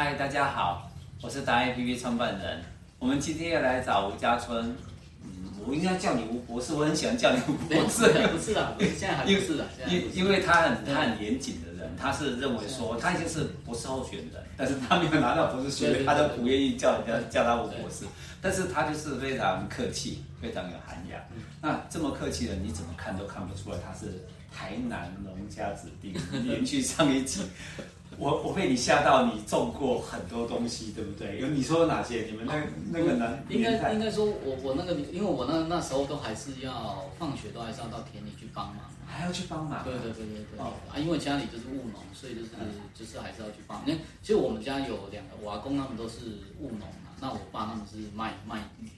嗨，大家好，我是达人 APP 创办人。我们今天要来找吴家春。嗯，我应该叫你吴博士，我很喜欢叫你吴博士。不是的，现在还不是的。因因为他很他很严谨的人，他是认为说他已经是博士候选人，但是他没有拿到博士学位，他都不愿意叫人家叫他吴博士。但是他就是非常客气，非常有涵养。那这么客气的，你怎么看都看不出来他是台南农家子弟。连续上一集。我我被你吓到，你种过很多东西，对不对？有你说有哪些？你们那、哦、那个男应该应该说我我那个，因为我那那时候都还是要放学都还是要到田里去帮忙，还要去帮忙。对对对对对。哦啊，因为家里就是务农，所以就是、嗯、就是还是要去帮。因为其实我们家有两个，我阿公他们都是务农嘛，那我爸他们是卖卖鱼。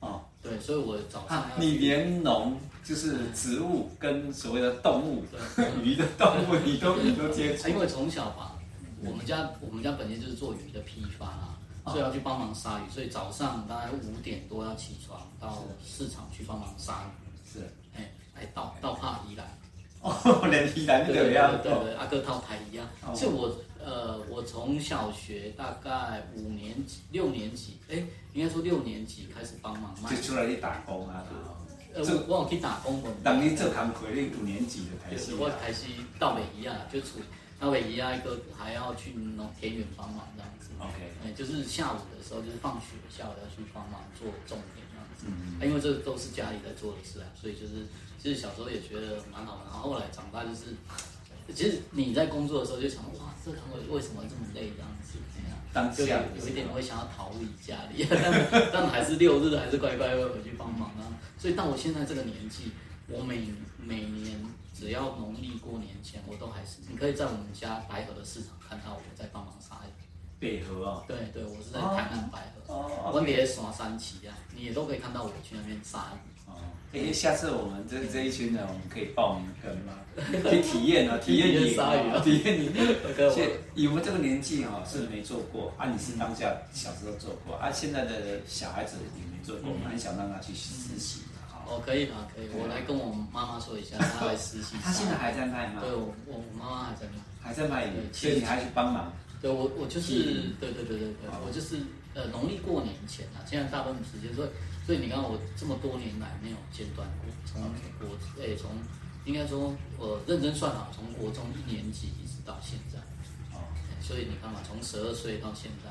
哦，对，所以我早上、啊、你连农就是植物跟所谓的动物，对 鱼的动物你都你都接触，因为从小吧。我们家我们家本身就是做鱼的批发啊，所以要去帮忙杀鱼，所以早上大概五点多要起床到市场去帮忙杀鱼。是，哎，来到到帕宜兰。哦，连宜兰都这样。对对，阿哥套台一样。是我呃，我从小学大概五年级、六年级，哎，应该说六年级开始帮忙卖。就出来去打工啊？呃，我我去打工。当你做工课，你五年级的开始。我开始到尾一样，就出。那唯一啊，一个还要去农田园帮忙这样子。OK，哎，就是下午的时候，就是放学下午要去帮忙做种田这样子。嗯，因为这都是家里在做的事啊，所以就是其实小时候也觉得蛮好玩。然后后来长大就是，其实你在工作的时候就想，哇，这个为什么这么累这样子？当下有一点会想要逃离家里，但但还是六日还是乖乖会回去帮忙啊。所以到我现在这个年纪，我每每年。只要农历过年前，我都还是你可以在我们家白河的市场看到我在帮忙杀鱼。北河啊？对对，我是在台南白河，我也耍三旗啊，你也都可以看到我去那边杀鱼。哦，哎，下次我们这这一群人，我们可以报名跟吗？可以体验啊，体验你杀鱼啊，体验你。以我们这个年纪哈是没做过啊，你是当下小时候做过啊，现在的小孩子也没做过，我们很想让他去实习。哦，可以啊，可以。我来跟我妈妈说一下，她来实习。她现在还在卖吗？对，我我妈妈还在卖，还在卖。所以你还去帮忙？对，我我就是，对对对对对，我就是呃农历过年前啊，现在大部分时间，所以所以你看我这么多年来没有间断过，从国哎从应该说我认真算好，从国中一年级一直到现在。哦。所以你看嘛，从十二岁到现在，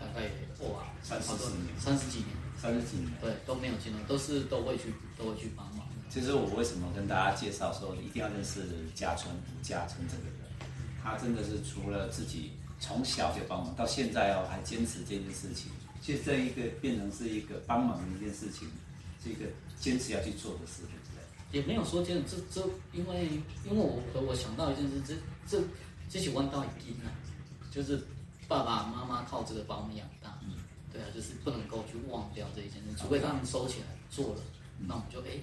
大概哇三十多年，三十几年。三十几年，对，都没有进来，都是都会去，都会去帮忙。其实我为什么跟大家介绍说一定要认识家春吴家春这个人？他真的是除了自己从小就帮忙，到现在哦还坚持这件事情。其实这一个变成是一个帮忙的一件事情，是一个坚持要去做的事，情？也没有说这样，这这因为因为我我想到一件事，这这这起弯道已经了，就是爸爸妈妈靠这个把我们养大。嗯对啊，就是不能够去忘掉这一件事，除非他们收起来做了，那我们就哎，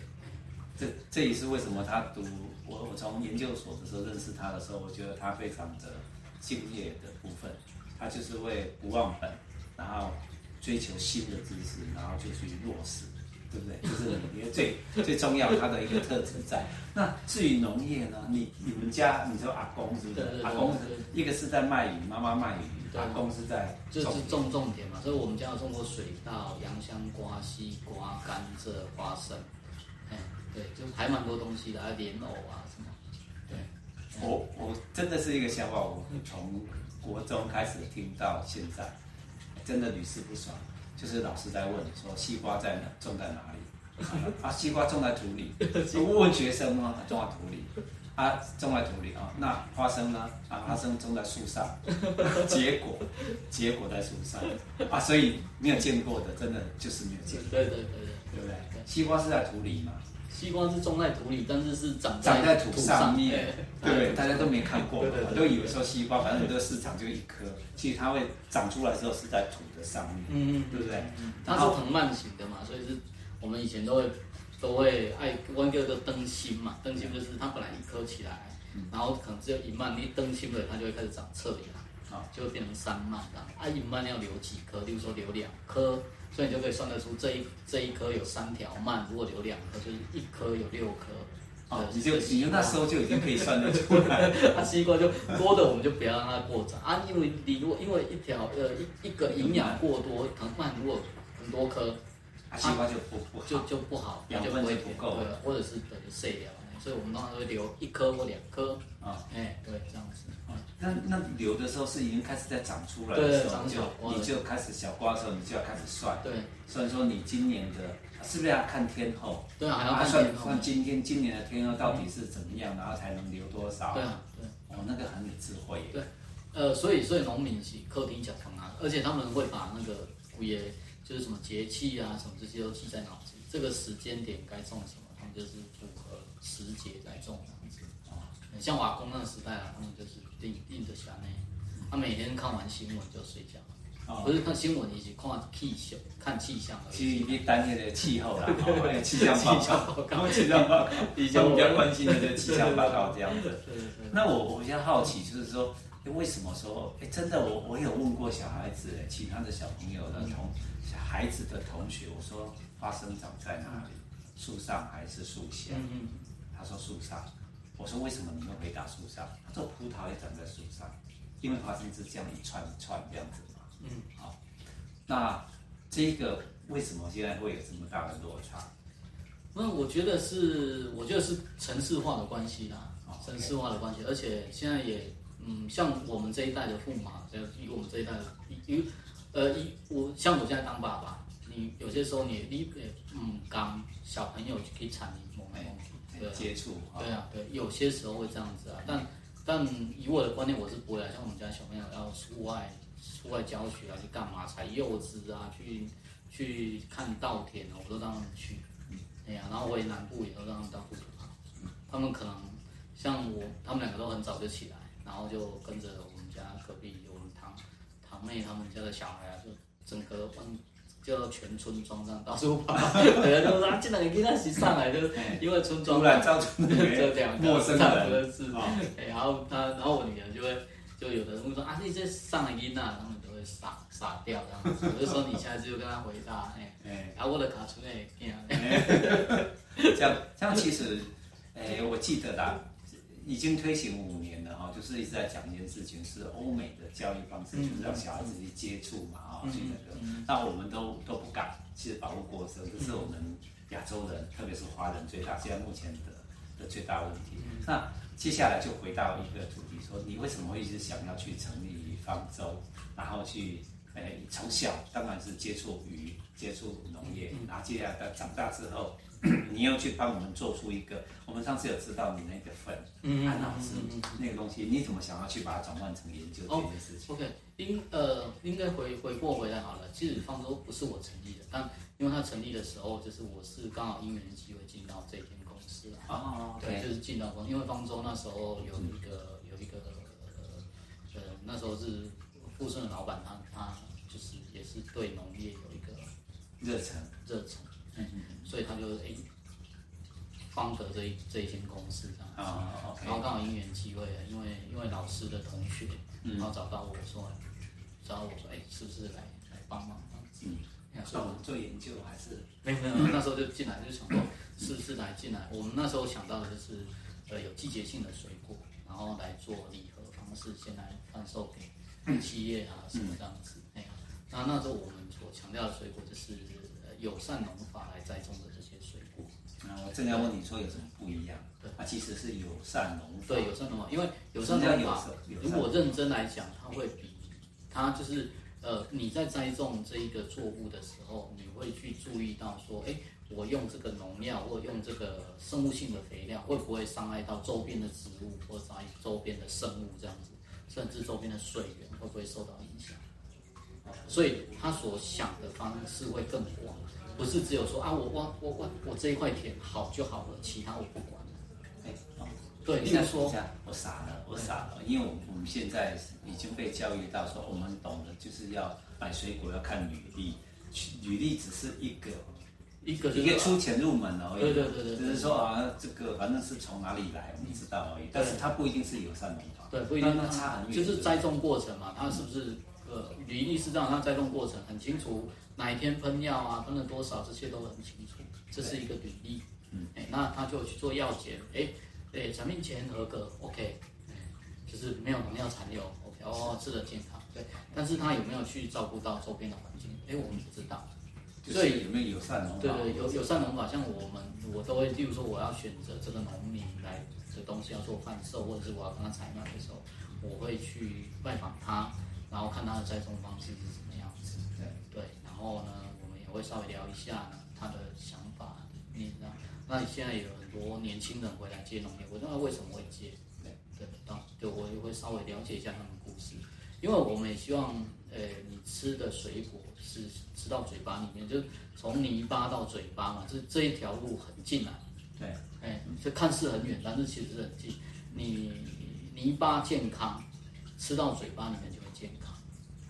这这也是为什么他读我我从研究所的时候认识他的时候，我觉得他非常的敬业的部分，他就是会不忘本，然后追求新的知识，然后就去落实，对不对？就是你觉得最最重要他的一个特质在。那至于农业呢？你你们家你说阿公是不是？阿公一个是在卖鱼，妈妈卖鱼。对，公司在就是种种田嘛，所以我们家有种过水稻、洋香瓜、西瓜、甘蔗、花生，哎，对，就还蛮多东西的，还有莲藕啊什么。对，我我真的是一个笑话，我从国中开始听到现在，真的屡试不爽。就是老师在问说，西瓜在哪？种在哪里？啊，西瓜种在土里。我问学生吗？种在土里。啊，种在土里啊，那花生呢？啊，花生种在树上，结果 结果在树上啊，所以没有见过的，真的就是没有见过。对对对对，对不对？西瓜是在土里嘛？西瓜是种在土里，但是是长长在土上面，对不对？大家都没看过，都以为说西瓜反正这个市场就一颗，其实它会长出来的时候是在土的上面，嗯嗯，对不对？它是藤蔓型的嘛，所以是我们以前都会。都会爱弯掉个灯芯嘛，灯芯就是它本来一颗起来，然后可能只有一蔓，你灯芯了它就会开始长侧芽，啊，就会变成三蔓这样。啊，一蔓要留几颗？例如说留两颗，所以你就可以算得出这一这一颗有三条蔓，如果留两颗就是一颗有六颗，哦，你就你就那时候就已经可以算得出来。啊，西瓜就多的我们就不要让它过长啊，因为你如果因为一条呃一一个营养过多，藤蔓如果很多颗，啊西瓜就不不就就不好，养分就不够，对，或者是等于碎掉。所以我们通常会留一颗或两颗啊，哎，对，这样子。那那留的时候是已经开始在长出来的时候，就你就开始小瓜的时候，你就要开始算。对，所以说你今年的是不是要看天候？对啊，还要看天候。算今天今年的天候到底是怎么样，然后才能留多少？对啊，对。哦，那个很有智慧。对，呃，所以所以农民是客厅小方啊，而且他们会把那个五爷就是什么节气啊什么这些都记在脑子里，这个时间点该种什么，他们就是符合时节来种这样子。像瓦工那个时代啊，他们就是定定着下来，他每天看完新闻就睡觉，不是看新闻，你是看气象，看气象。其实你单那个气候啦，气象报告，气象报告，比较比较关心的这个气象报告这样子。那我我比较好奇，就是说，为什么说，哎，真的，我我有问过小孩子，其他的小朋友的同小孩子的同学，我说花生长在哪里？树上还是树下？他说树上。我说为什么你会回答树上？他说葡萄也长在树上，因为花生是这样一串一串这样子嘛。嗯，好，那这个为什么现在会有这么大的落差？那我觉得是，我觉得是城市化的关系啦。哦，城市化的关系，而且现在也，嗯，像我们这一代的父母，就以我们这一代的，以呃以我像我现在当爸爸，你有些时候你你嗯刚小朋友可以产生某种。接触，对啊，对，有些时候会这样子啊，但但以我的观念，我是不会啊。像我们家小朋友要出外出外教学啊，去干嘛采柚子啊，去去看稻田啊，我都让他们去。哎呀，然后我也南部也都让他们当副手啊。他们可能像我，他们两个都很早就起来，然后就跟着我们家隔壁我们堂堂妹他们家的小孩啊，就整个就全村庄上到处跑，对啊，就说啊，进来你跟他一起上来，就因为村庄突然造成这两个陌生人是，然后他，然后我女儿就会，就有的人会说啊，你这上来囡啊，他们都会傻傻掉这样子，我就说你下次就跟他回答，哎，然后我的卡村哎，这样这样其实，哎，我记得啦，已经推行五年了哈，就是一直在讲一件事情，是欧美的教育方式，就是让小孩子去接触嘛啊。去那个，那我们都都不敢，其实保护国生，这是我们亚洲人，特别是华人最大，现在目前的的最大问题。那接下来就回到一个主题，说你为什么会一直想要去成立方舟，然后去，诶，从小当然是接触鱼，接触农业，然后接下来到长大之后。你要去帮我们做出一个，我们上次有知道你那个粉，嗯，安老师那个东西，你怎么想要去把它转换成研究这件事情？哦，OK，应呃应该回回过回来好了。其实方舟不是我成立的，但因为它成立的时候，就是我是刚好因缘机会进到这间公司啊。哦哦，对，就是进到公司，因为方舟那时候有一个有一个呃那时候是富顺的老板，他他就是也是对农业有一个热忱热忱。嗯嗯，所以他就哎，方德这一这一间公司这样子，哦 okay、然后刚好因缘机会，因为因为老师的同学，然后找到我说，找我说，哎，是不是来来帮忙这样子？嗯，所以我们做研究还是没有没有，那时候就进来就想说，是不是来进来？我们那时候想到的就是，呃，有季节性的水果，然后来做礼盒方式，先来贩售给企业啊什么这样子。哎，那那时候我们所强调的水果就是。友善农法来栽种的这些水果，那，我正要问你说有什么不一样？对，它其实是友善农法。对，友善农法，因为友善农法，如果认真来讲，它会比它就是呃，你在栽种这一个作物的时候，你会去注意到说，哎，我用这个农药或用这个生物性的肥料，会不会伤害到周边的植物或伤害周边的生物这样子，甚至周边的水源会不会受到影响？所以他所想的方式会更广。不是只有说啊，我我我我我这一块田好就好了，其他我不管。哎，哦，对，你再说，我傻了，我傻了，因为我们我们现在已经被教育到说，我们懂得就是要买水果要看履历，履历只是一个一个一个出钱入门而已，对对对对，只是说啊，这个反正是从哪里来，我们知道而已，但是它不一定是友善农法，对，不一定，那差很远，就是栽种过程嘛，它是不是呃履历是这样，它栽种过程很清楚。哪一天喷药啊，喷了多少，这些都很清楚，这是一个履历。嗯，哎，那他就去做药检，哎，哎，产品检验合格，OK，就是没有农药残留，OK，哦，吃的健康，对，但是他有没有去照顾到周边的环境？哎，我们不知道。所以有没有友善农法？对对，有友善农法，像我们我都会，例如说我要选择这个农民来的东西要做贩售，或者是我要跟他采买的时候，我会去拜访他，然后看他的栽种方式是什么样子。对对，然后呢，我们也会稍微聊一下他的想法，你知道？那你现在有很多年轻人回来接农业，我知道为什么会接？对对，当对，我也会稍微了解一下他们的故事，因为我们也希望，呃，你吃的水果。是吃到嘴巴里面，就是从泥巴到嘴巴嘛，这这一条路很近啊。对，哎，这看似很远，但是其实是很近。你泥巴健康，吃到嘴巴里面就会健康，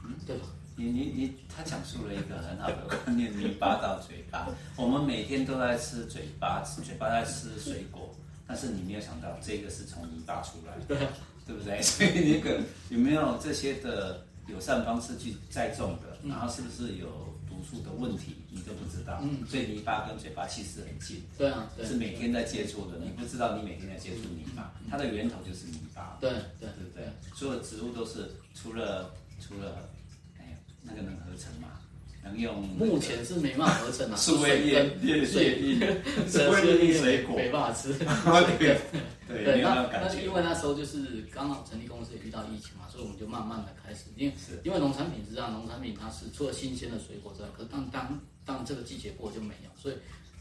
嗯，对吧？你你你，他讲述了一个很好的观念，泥巴到嘴巴。我们每天都在吃嘴巴，吃嘴巴在吃水果，但是你没有想到这个是从泥巴出来的，对，对不对？所以那个有没有这些的？友善方式去栽种的，然后是不是有的问题，你都不知道。嗯，所以泥巴跟嘴巴其实很近。对啊，是每天在接触的，你不知道你每天在接触泥巴，它的源头就是泥巴。对对对对，所有植物都是除了除了，哎，那个能合成吗？能用？目前是没办法合成啊。树叶叶叶叶，树叶 水果没办法吃。对对对，那那是因为那时候就是刚好成立公司也遇到疫情嘛。所以我们就慢慢的开始，因为因为农产品是这样，农产品它是除了新鲜的水果之外，可是当当当这个季节过就没有，所以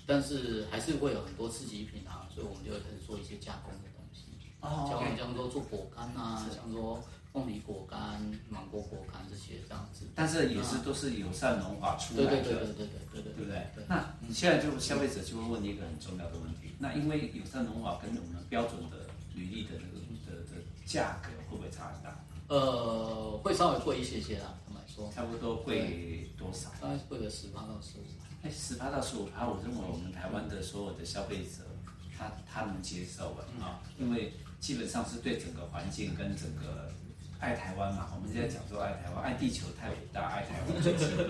但是还是会有很多次级品啊，所以我们就会开始做一些加工的东西，哦，像像说做果干啊，像说凤梨果干、芒果果干这些这样子，但是也是都是友善农法出来的，对对对对对对对，对不对？那你现在就消费者就会问你一个很重要的问题，那因为友善农法跟我们标准的履历的那个的的价格会不会差很大？呃，会稍微贵一些些啦，他们来说，差不多贵多少？大概贵个十八到十五。哎，十八到十五趴，我认为我们台湾的所有的消费者，他他能接受的啊，因为基本上是对整个环境跟整个爱台湾嘛。我们现在讲说爱台湾，爱地球太伟大，爱台湾最基本。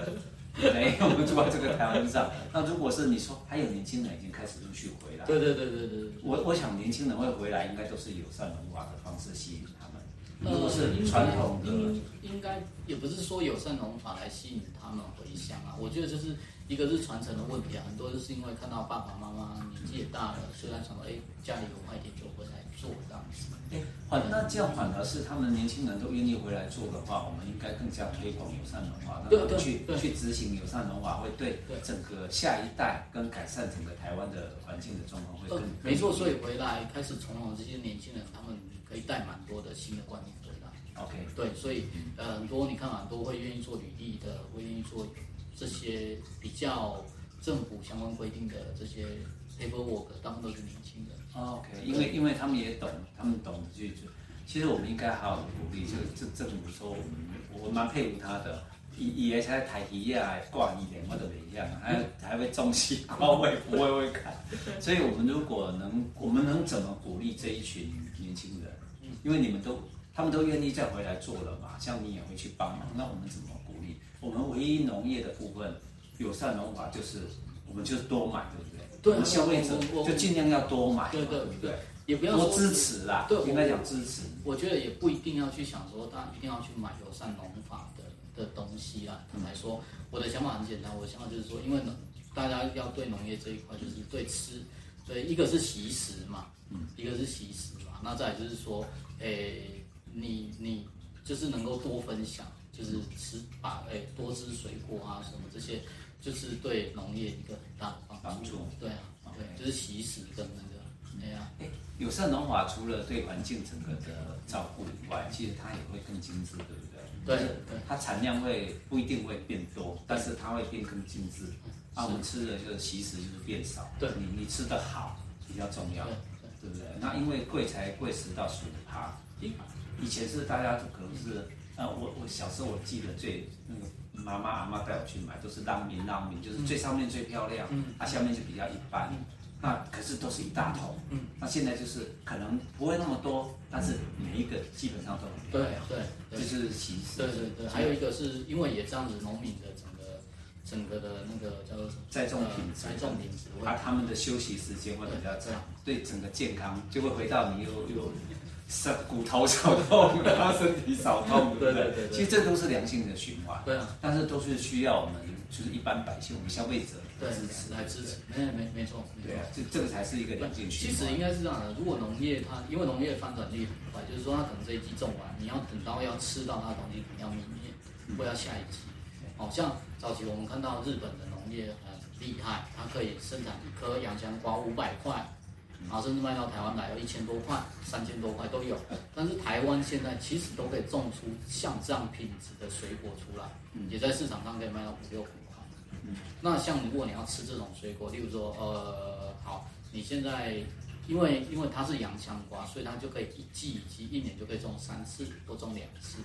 没，我们住在这个台湾上。那如果是你说还有年轻人已经开始陆续回来，对对对对对。我我想年轻人会回来，应该都是友善文化的方式吸引他们。如果是传统的，应应该也不是说友善文化来吸引他们回乡啊。我觉得就是一个是传承的问题啊，很多就是因为看到爸爸妈妈年纪也大了，虽然想到哎家里有卖点就回来做这样子。哎，反那这样反而是他们年轻人都愿意回来做的话，我们应该更加推广友善文化，让他们去去执行友善文化，会对整个下一代跟改善整个台湾的环境的状况会更。没错，所以回来开始从容这些年轻人，他们。可以带蛮多的新的观念回来。OK，对，所以呃很多你看很多会愿意做履历的，会愿意做这些比较政府相关规定的这些 paperwork，大部分都是年轻人。OK，因为因为他们也懂，他们懂去做。其实我们应该好好的鼓励，就这政府说我们我蛮佩服他的，以以前在台体亚挂一点或者怎样，还 还会中西瓜，我也不会会看。所以我们如果能，我们能怎么鼓励这一群年轻人？因为你们都，他们都愿意再回来做了嘛，像你也会去帮忙，那我们怎么？我们唯一农业的部分，友善农法就是，我们就是多买，对不对？对。我们消费者就尽量要多买，对对对对。也不要多支持啦，对，应该讲支持。我觉得也不一定要去想说，大家一定要去买友善农法的的东西啊。坦白说，我的想法很简单，我的想法就是说，因为呢，大家要对农业这一块，就是对吃，对一个是习食嘛，嗯，一个是习食嘛，那再来就是说。诶、欸，你你就是能够多分享，就是吃把诶、欸、多吃水果啊什么这些，就是对农业一个很大的帮帮助。对啊，对，就是惜食跟那个，对啊。诶，友善农法除了对环境整个的照顾以外，其实它也会更精致，对不对？对对。它产量会不一定会变多，但是它会变更精致。啊，我们吃的就是其实就是变少。对，你你吃的好比较重要。对不对？那因为贵才贵十到十五趴，以前是大家可能是，呃，我我小时候我记得最那个妈妈阿妈带我去买都是让名让名，就是最上面最漂亮，嗯。它下面就比较一般，那可是都是一大桶，嗯。那现在就是可能不会那么多，但是每一个基本上都很漂亮，对对，这就是其实，对对对，还有一个是因为也这样子农民的整个整个的那个叫做什么栽种品质，栽种品质，啊，他们的休息时间会比较长，对整个健康就会回到你又又骨头少痛，然 后身体少痛，对对？对，其实这都是良性的循环，对啊，但是都是需要我们就是一般百姓，我们消费者支持。来支持，没没没错，对啊，这这个才是一个良性循环。其实应该是这样的，如果农业它因为农业翻转率很快，就是说它可能这一季种完，你要等到要吃到它的东西，可能要明年或要下一季。好像早期我们看到日本的农业很厉害，它可以生产一颗洋香瓜五百块。然后甚至卖到台湾来要一千多块、三千多块都有，但是台湾现在其实都可以种出像这样品质的水果出来，也在市场上可以卖到五六百块。那像如果你要吃这种水果，例如说，呃，好，你现在因为因为它是洋香瓜，所以它就可以一季以及一年就可以种三次，多种两次，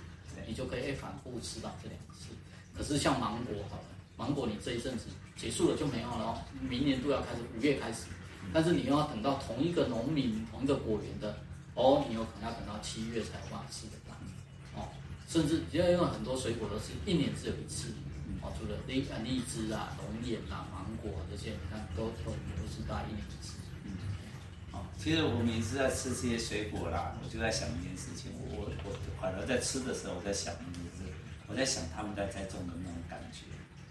你就可以反复吃到这两次。可是像芒果好了，芒果你这一阵子结束了就没有了哦，明年度要开始，五月开始。但是你又要等到同一个农民、同一个果园的，哦，你有可能要等到七月才有办法吃得到，哦，甚至因为因为很多水果都是一年只有一次，哦，除了荔啊荔枝啊、龙眼啊、芒果这些，你看都都都是大一年一次。嗯，哦，其实我每次在吃这些水果啦，我就在想一件事情，我我我反而在吃的时候，我在想的就是我在想他们在栽种的那种感觉。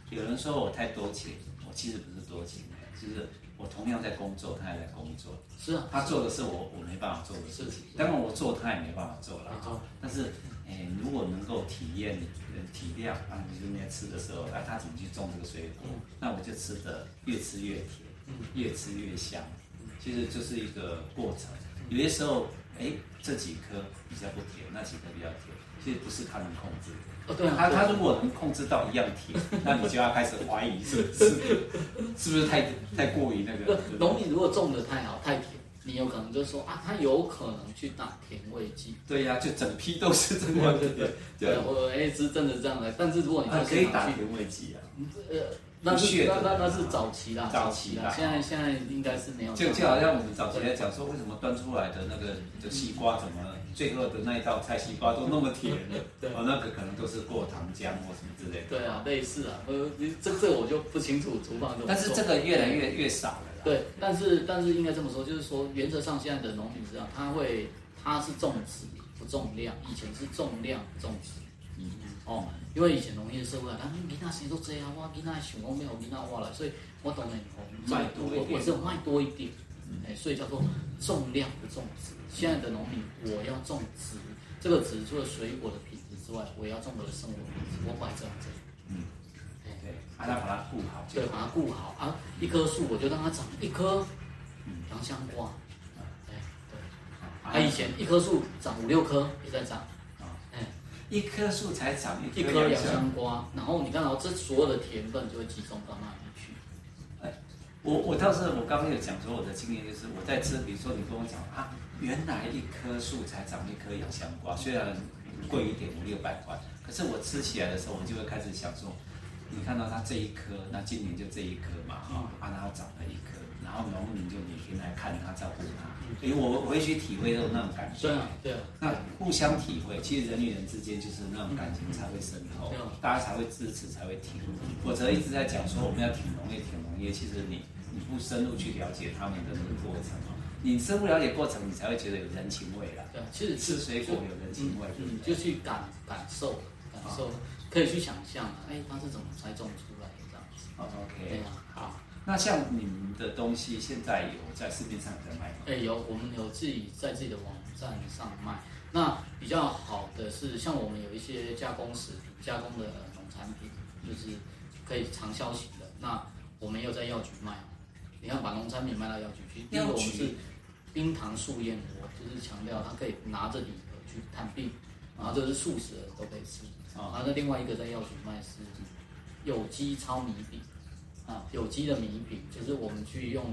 有人说我太多情，我其实不是多情的，就是。我同样在工作，他也在工作。是啊，他做的是我我没办法做的事情。当然我做，他也没办法做了。但是，哎，如果能够体验、体谅啊，你那边吃的时候，啊，他怎么去种这个水果？那我就吃的越吃越甜，越吃越香。其实就是一个过程。有些时候，哎，这几颗比较不甜，那几颗比较甜，其实不是他能控制的。哦，对啊，他他如果能控制到一样甜，那你就要开始怀疑是不是是不是太太过于那个。农民如果种的太好太甜，你有可能就说啊，他有可能去打甜味剂。对呀，就整批都是这样。对对对，我也是真的这样的，但是如果你可以打甜味剂啊。呃。那是那那那是早期啦，早期啦，现在现在应该是没有。就就好像我们早期来讲说，为什么端出来的那个的西瓜，怎么最后的那一道菜西瓜都那么甜？对，哦，那个可能都是过糖浆或什么之类的。对啊，类似啊，呃，这这我就不清楚厨房怎么。但是这个越来越越少了。对，但是但是应该这么说，就是说原则上现在的农民这样，他会他是种质不重量，以前是重量不重质。嗯哦。因为以前农业社会，他们囡仔谁都这样，我囡仔想讲没有囡仔我了，所以我当然卖多，我我是卖多一点，哎，所以叫做重量不重质。现在的农民，我要种植，这个植除了水果的品质之外，我要种我的生活品质，我摆这样子。嗯，对，还要把它顾好，对，把它顾好啊！一棵树我就让它长一颗洋香瓜，哎，对，他以前一棵树长五六棵也在长。一棵树才长一棵洋香瓜，然后你看到这所有的甜分就会集中到那里去。哎，我我倒是我刚刚有讲说我的经验就是我在吃，比如说你跟我讲啊，原来一棵树才长一颗洋香瓜，虽然贵一点五六百块，可是我吃起来的时候，我就会开始想说，你看到它这一颗，那今年就这一颗嘛，啊，然后长了一颗，然后农民就每天来看他，照顾他。因为我我会去体会那种那种感觉，对啊，对啊。那互相体会，其实人与人之间就是那种感情才会深厚，大家才会支持，才会挺。否则一直在讲说我们要挺农业，挺农业，其实你你不深入去了解他们的那个过程，你深入了解过程，你才会觉得有人情味啦。对，其实吃水果有人情味，你就去感感受，感受，可以去想象，哎，它是怎么栽种出来的这样子。OK，好。那像你们的东西，现在有在市面上在卖吗？哎，有，我们有自己在自己的网站上卖。那比较好的是，像我们有一些加工食品、加工的农产品，就是可以长效型的。那我们也有在药局卖。你要把农产品卖到药局去。第一个我们是冰糖素燕窝，就是强调它可以拿着礼盒去探病，然后这是素食的都可以吃。啊，然后那另外一个在药局卖是有机糙米饼。啊，有机的米饼就是我们去用，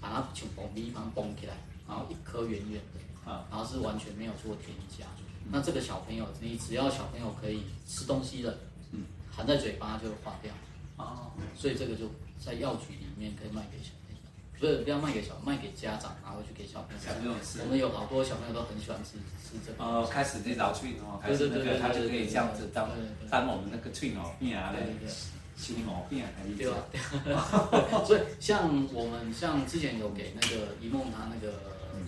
把它从爆米方崩起来，然后一颗圆圆的，啊，然后是完全没有做添加。嗯、那这个小朋友，你只要小朋友可以吃东西的，嗯，含在嘴巴就会化掉。哦，所以这个就在药局里面可以卖给小朋友，不是不要卖给小，卖给家长拿回去给小朋友。小朋友吃。我们有好多小朋友都很喜欢吃吃这个。哦，开始那老脆哦，开始那个他就可以这样子当当我们那个脆哦饼啊嘞。心毛病还是对吧？所以像我们像之前有给那个一梦他那个，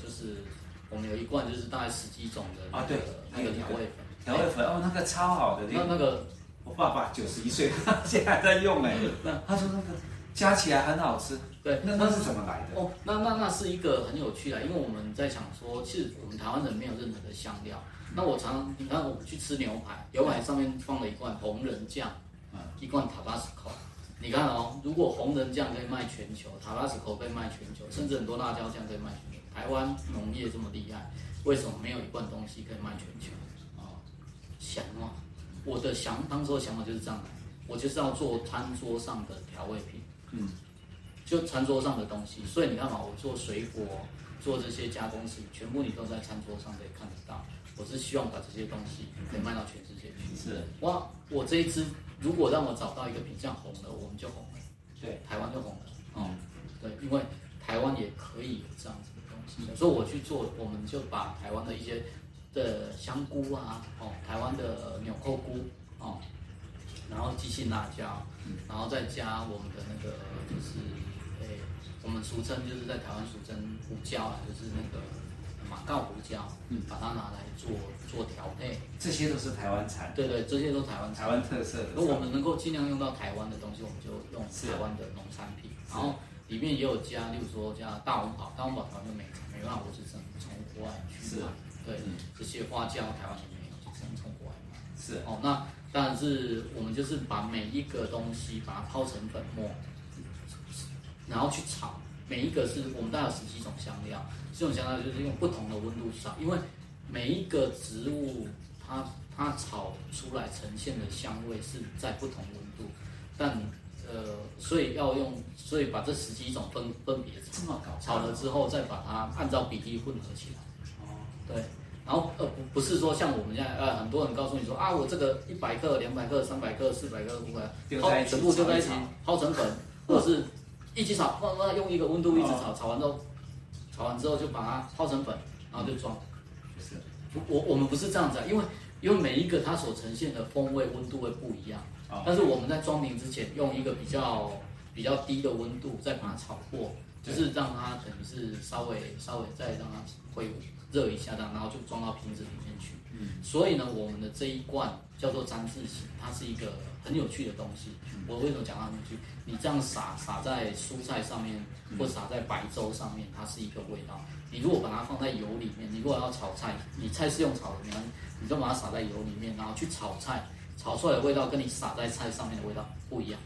就是我们有一罐就是大概十几种的啊，对，那个调味粉，调味粉哦，那个超好的，那那个我爸爸九十一岁，他现在还在用哎，那他说那个加起来很好吃，对，那那是怎么来的？哦，那那那是一个很有趣的，因为我们在想说，其实我们台湾人没有任何的香料。那我常常你看我们去吃牛排，牛排上面放了一罐红人酱，一罐塔巴斯科。你看哦，如果红人酱可以卖全球，塔巴斯科可以卖全球，甚至很多辣椒酱可以卖全球。台湾农业这么厉害，为什么没有一罐东西可以卖全球？啊，想嘛，我的想当时的想法就是这样的，我就是要做餐桌上的调味品，嗯，就餐桌上的东西。所以你看嘛，我做水果，做这些加工食品，全部你都在餐桌上可以看得到。我是希望把这些东西可以卖到全世界去。是哇，我这一支如果让我找到一个品相红的，我们就红了。对，台湾就红了。嗯，对，因为台湾也可以有这样子的东西。所以我去做，我们就把台湾的一些的香菇啊，哦，台湾的纽扣菇，哦，然后鸡心辣椒，然后再加我们的那个就是，诶，我们俗称就是在台湾俗称胡椒啊，就是那个。马告胡椒，嗯，把它拿来做做调配，这些都是台湾产，对对，这些都是台湾台湾特色的。如果我们能够尽量用到台湾的东西，我们就用台湾的农产品。然后里面也有加，例如说加大红袍，大红袍台湾就没没办法，我是从从国外去买。对，这些花椒台湾也没有，就只能从国外买。是哦，那当然是我们就是把每一个东西把它泡成粉末，然后去炒。每一个是我们大概有十几种香料，这种香料就是用不同的温度炒，因为每一个植物它它炒出来呈现的香味是在不同温度，但呃，所以要用，所以把这十几种分分别炒，炒了之后再把它按照比例混合起来。哦，对，然后呃不不是说像我们现在呃很多人告诉你说啊，我这个一百克、两百克、三百克、四百克、五百克，抛全部丢在一起抛成粉，或者是。一起炒，慢慢用一个温度一直炒，炒完之后，炒完之后就把它泡成粉，然后就装。是，我我们不是这样子啊，因为因为每一个它所呈现的风味温度会不一样。但是我们在装瓶之前，用一个比较比较低的温度再把它炒过，就是让它等于是稍微稍微再让它会热一下，这样然后就装到瓶子里面去。嗯。所以呢，我们的这一罐叫做粘字型，它是一个很有趣的东西。我为什么讲它有趣？你这样撒撒在蔬菜上面，或撒在白粥上面，它是一个味道。你如果把它放在油里面，你如果要炒菜，你菜是用炒的，你看，你就把它撒在油里面，然后去炒菜，炒出来的味道跟你撒在菜上面的味道不一样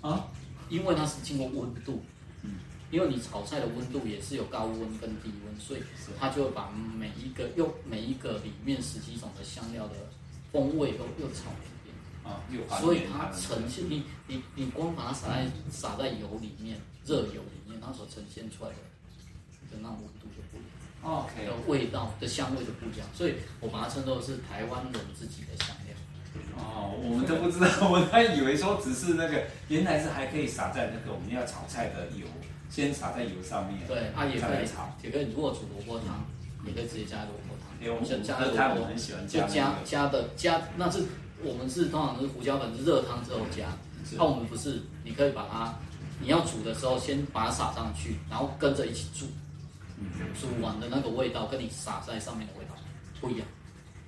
啊，因为它是经过温度，嗯，因为你炒菜的温度也是有高温跟低温，所以它就会把每一个用每一个里面十几种的香料的风味都又炒一遍啊，又。所以它呈现你你你光把它撒在撒在油里面，热油里面，它所呈现出来的的那种温度就不一样，OK，的味道的香味就不一样。所以我把它称作是台湾人自己的香料。哦，我们都不知道，我还以为说只是那个，原来是还可以撒在那个我们要炒菜的油，先撒在油上面。对，啊也可以炒，也可以如果煮萝卜汤，也可以直接加萝卜汤。因为我们加萝卜我很喜欢加，就加加的加那是。我们是通常是胡椒粉，是热汤之后加。那我们不是，你可以把它，你要煮的时候先把它撒上去，然后跟着一起煮。煮完的那个味道跟你撒在上面的味道不一样。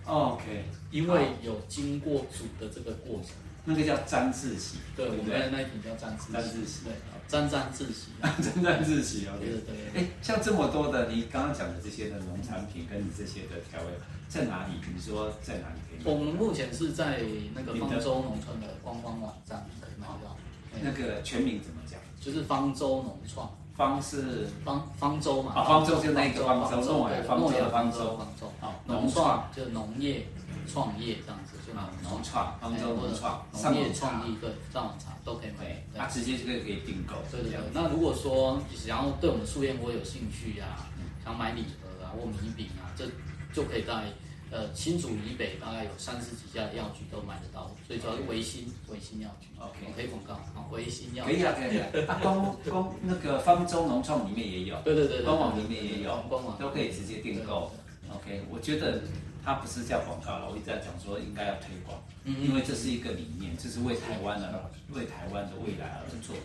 OK，因为有经过煮的这个过程。那个叫沾字喜。对，我们的那一瓶叫沾字。沾字洗。对，沾沾自喜。沾沾自喜。对对对。哎，像这么多的，你刚刚讲的这些的农产品，跟你这些的调味。在哪里？你说在哪里可以？我们目前是在那个方舟农村的官方网站可以买到。那个全名怎么讲？就是方舟农创。方是方方舟嘛？啊，方舟就那个方舟，诺亚方舟的方舟。方舟。啊，农创就农业创业这样子，就农创方舟农创。农业创意对，上网查都可以买。它直接就可以可以订购。对对对。那如果说想要对我们素燕窝有兴趣呀，想买礼盒啊或米饼啊，这。就可以在呃新竹以北大概有三十几家的药局都买得到，所以主要是维新维新药局。OK，可以广告啊，维新药局。可以啊，可以啊。啊，光光那个方舟农创里面也有。对对对。官网里面也有，官网都可以直接订购。OK，我觉得它不是叫广告了，我一直在讲说应该要推广，因为这是一个理念，这是为台湾的为台湾的未来而做。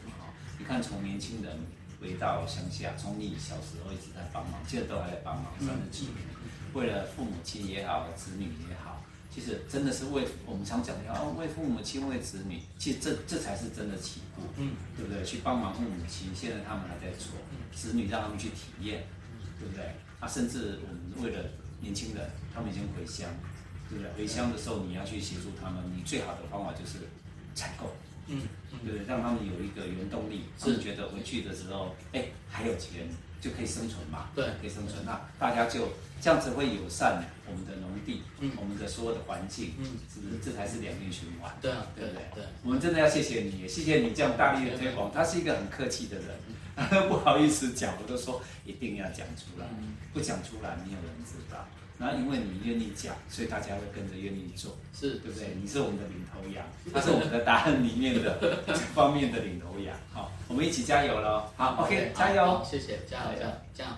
你看，从年轻人回到乡下，从你小时候一直在帮忙，现在都还在帮忙，三十几年，为了父母亲也好，子女也好，其实真的是为我们常讲的要为父母亲、为子女，其实这这才是真的起步，嗯，对不对？去帮忙父母亲，现在他们还在做，子女让他们去体验，对不对？啊，甚至我们为了年轻人，他们已经回乡，对不对？回乡的时候，你要去协助他们，你最好的方法就是采购，嗯，对不对？让他们有一个原动力，是觉得回去的时候，哎，还有钱就可以生存嘛，对，可以生存。那大家就这样子会友善我们的农地，嗯，我们的所有的环境，嗯，是不是？这才是良性循环，对啊，对不对？对，我们真的要谢谢你，谢谢你这样大力的推广。他是一个很客气的人。不好意思讲，我都说一定要讲出来，不讲出来没有人知道。然后因为你愿意讲，所以大家会跟着愿意做，是对不对？你是我们的领头羊，他是我们的答案里面的这 方面的领头羊。好，我们一起加油了。好，OK，加油，谢谢，加油，加油，加油。